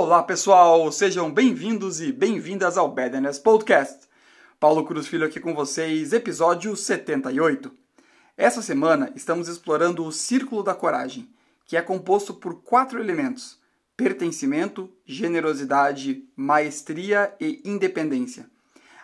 Olá pessoal, sejam bem-vindos e bem-vindas ao Badness Podcast. Paulo Cruz Filho aqui com vocês, episódio 78. Essa semana estamos explorando o Círculo da Coragem, que é composto por quatro elementos: pertencimento, generosidade, maestria e independência.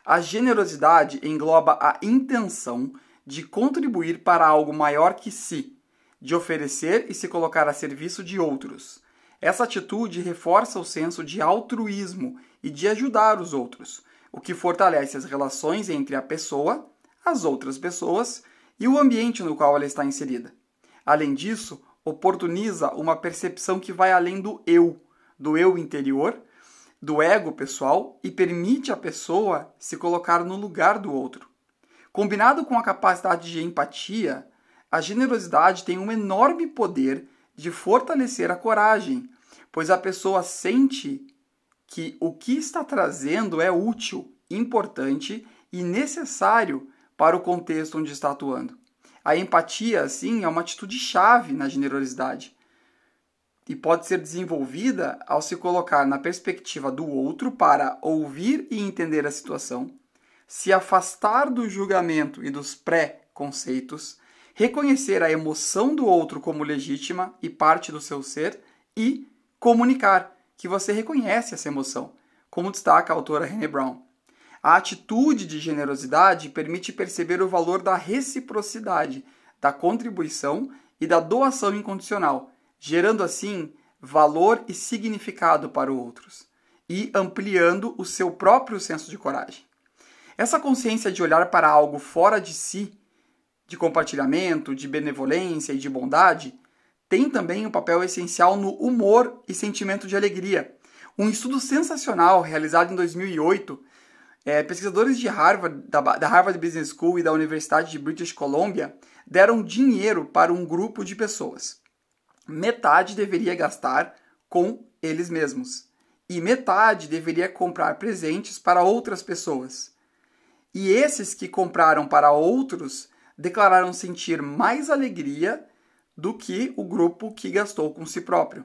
A generosidade engloba a intenção de contribuir para algo maior que si, de oferecer e se colocar a serviço de outros. Essa atitude reforça o senso de altruísmo e de ajudar os outros, o que fortalece as relações entre a pessoa, as outras pessoas e o ambiente no qual ela está inserida. Além disso, oportuniza uma percepção que vai além do eu, do eu interior, do ego pessoal e permite à pessoa se colocar no lugar do outro. Combinado com a capacidade de empatia, a generosidade tem um enorme poder de fortalecer a coragem, pois a pessoa sente que o que está trazendo é útil, importante e necessário para o contexto onde está atuando. A empatia, assim, é uma atitude chave na generosidade e pode ser desenvolvida ao se colocar na perspectiva do outro para ouvir e entender a situação, se afastar do julgamento e dos pré-conceitos, reconhecer a emoção do outro como legítima e parte do seu ser e comunicar que você reconhece essa emoção, como destaca a autora René Brown. A atitude de generosidade permite perceber o valor da reciprocidade, da contribuição e da doação incondicional gerando assim valor e significado para outros e ampliando o seu próprio senso de coragem. Essa consciência de olhar para algo fora de si, de compartilhamento, de benevolência e de bondade, tem também um papel essencial no humor e sentimento de alegria. Um estudo sensacional realizado em 2008, é, pesquisadores de Harvard, da, da Harvard Business School e da Universidade de British Columbia deram dinheiro para um grupo de pessoas metade deveria gastar com eles mesmos e metade deveria comprar presentes para outras pessoas. E esses que compraram para outros declararam sentir mais alegria do que o grupo que gastou com si próprio.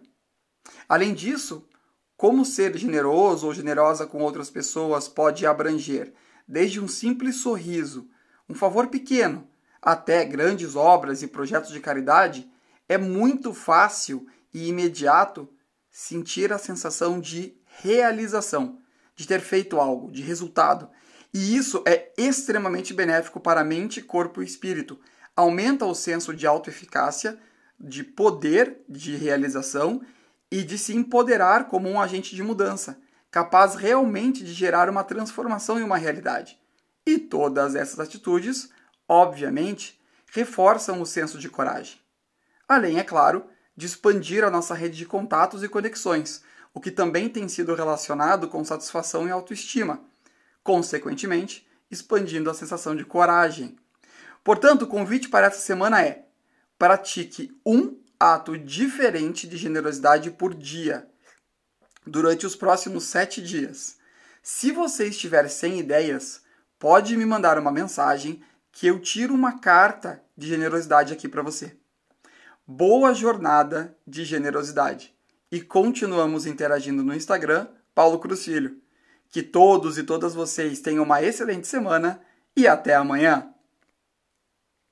Além disso, como ser generoso ou generosa com outras pessoas pode abranger desde um simples sorriso, um favor pequeno, até grandes obras e projetos de caridade, é muito fácil e imediato sentir a sensação de realização, de ter feito algo, de resultado. E isso é extremamente benéfico para mente, corpo e espírito. Aumenta o senso de autoeficácia, de poder de realização e de se empoderar como um agente de mudança, capaz realmente de gerar uma transformação em uma realidade. E todas essas atitudes, obviamente, reforçam o senso de coragem além, é claro, de expandir a nossa rede de contatos e conexões, o que também tem sido relacionado com satisfação e autoestima, consequentemente, expandindo a sensação de coragem. Portanto, o convite para essa semana é: pratique um ato diferente de generosidade por dia, durante os próximos sete dias. Se você estiver sem ideias, pode me mandar uma mensagem que eu tiro uma carta de generosidade aqui para você boa jornada de generosidade. E continuamos interagindo no Instagram, Paulo Cruz Filho. Que todos e todas vocês tenham uma excelente semana e até amanhã!